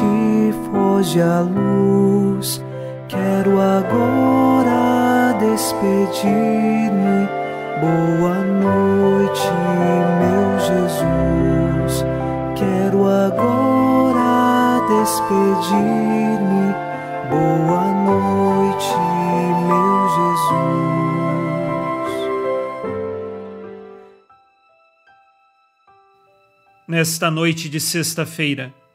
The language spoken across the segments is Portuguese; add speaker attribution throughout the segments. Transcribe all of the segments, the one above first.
Speaker 1: Noite, foge a luz. Quero agora despedir-me. Boa noite, meu Jesus. Quero agora despedir-me. Boa noite, meu Jesus.
Speaker 2: Nesta noite de sexta-feira,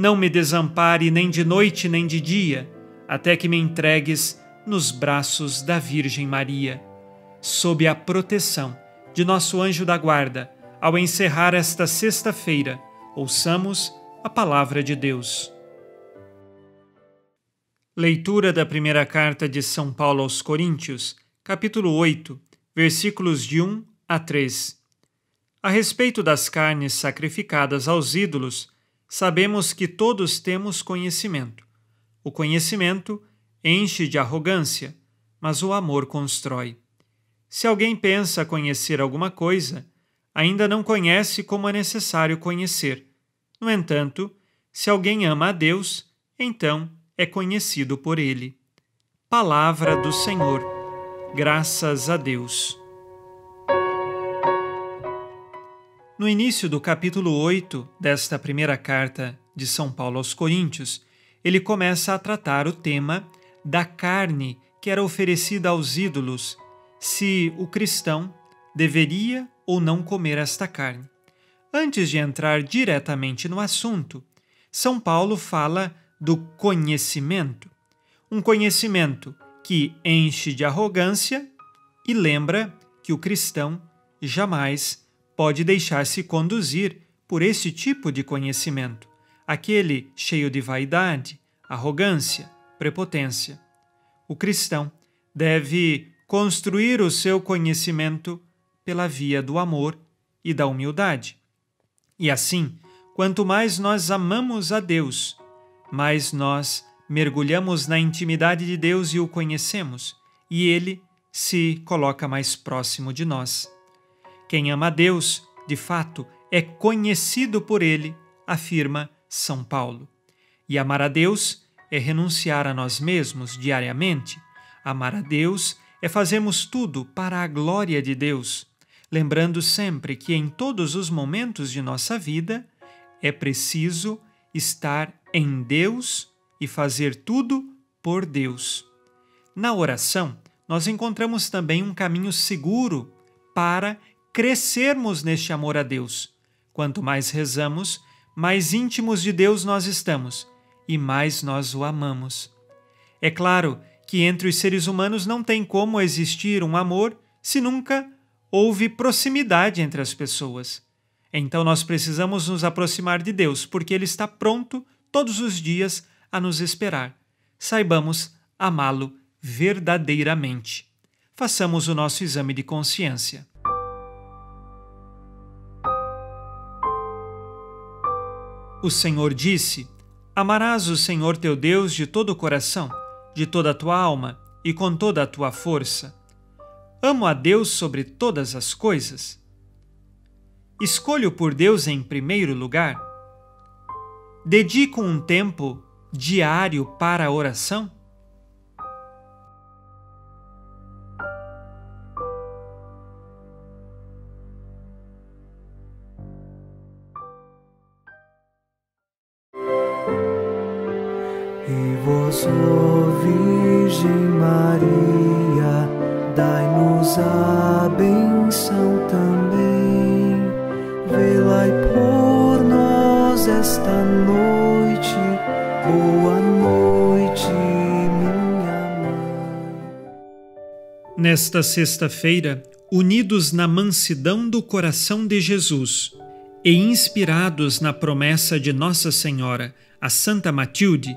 Speaker 2: não me desampare nem de noite nem de dia, até que me entregues nos braços da Virgem Maria. Sob a proteção de nosso anjo da guarda, ao encerrar esta sexta-feira, ouçamos a palavra de Deus. Leitura da primeira carta de São Paulo aos Coríntios, capítulo 8, versículos de 1 a 3. A respeito das carnes sacrificadas aos ídolos, sabemos que todos temos conhecimento. O conhecimento enche de arrogância, mas o amor constrói. Se alguém pensa conhecer alguma coisa, ainda não conhece como é necessário conhecer. No entanto, se alguém ama a Deus, então é conhecido por ele. Palavra do Senhor. Graças a Deus. No início do capítulo 8 desta primeira carta de São Paulo aos Coríntios, ele começa a tratar o tema da carne que era oferecida aos ídolos, se o cristão deveria ou não comer esta carne. Antes de entrar diretamente no assunto, São Paulo fala do conhecimento, um conhecimento que enche de arrogância e lembra que o cristão jamais pode deixar-se conduzir por esse tipo de conhecimento, aquele cheio de vaidade, arrogância, prepotência. O cristão deve construir o seu conhecimento pela via do amor e da humildade. E assim, quanto mais nós amamos a Deus, mais nós mergulhamos na intimidade de Deus e o conhecemos, e ele se coloca mais próximo de nós. Quem ama a Deus, de fato, é conhecido por ele, afirma São Paulo. E amar a Deus é renunciar a nós mesmos diariamente. Amar a Deus é fazermos tudo para a glória de Deus lembrando sempre que em todos os momentos de nossa vida é preciso estar em Deus e fazer tudo por Deus. Na oração, nós encontramos também um caminho seguro para crescermos neste amor a Deus. Quanto mais rezamos, mais íntimos de Deus nós estamos e mais nós o amamos. É claro que entre os seres humanos não tem como existir um amor se nunca houve proximidade entre as pessoas. Então nós precisamos nos aproximar de Deus, porque Ele está pronto todos os dias a nos esperar. Saibamos amá-lo verdadeiramente. Façamos o nosso exame de consciência. O Senhor disse: Amarás o Senhor teu Deus de todo o coração, de toda a tua alma e com toda a tua força. Amo a Deus sobre todas as coisas? Escolho por Deus em primeiro lugar? Dedico um tempo diário para a oração?
Speaker 1: E vós, ó Virgem Maria, dai-nos a benção também. Velai por nós esta noite. Boa noite, minha mãe.
Speaker 2: Nesta sexta-feira, unidos na mansidão do coração de Jesus e inspirados na promessa de Nossa Senhora, a Santa Matilde,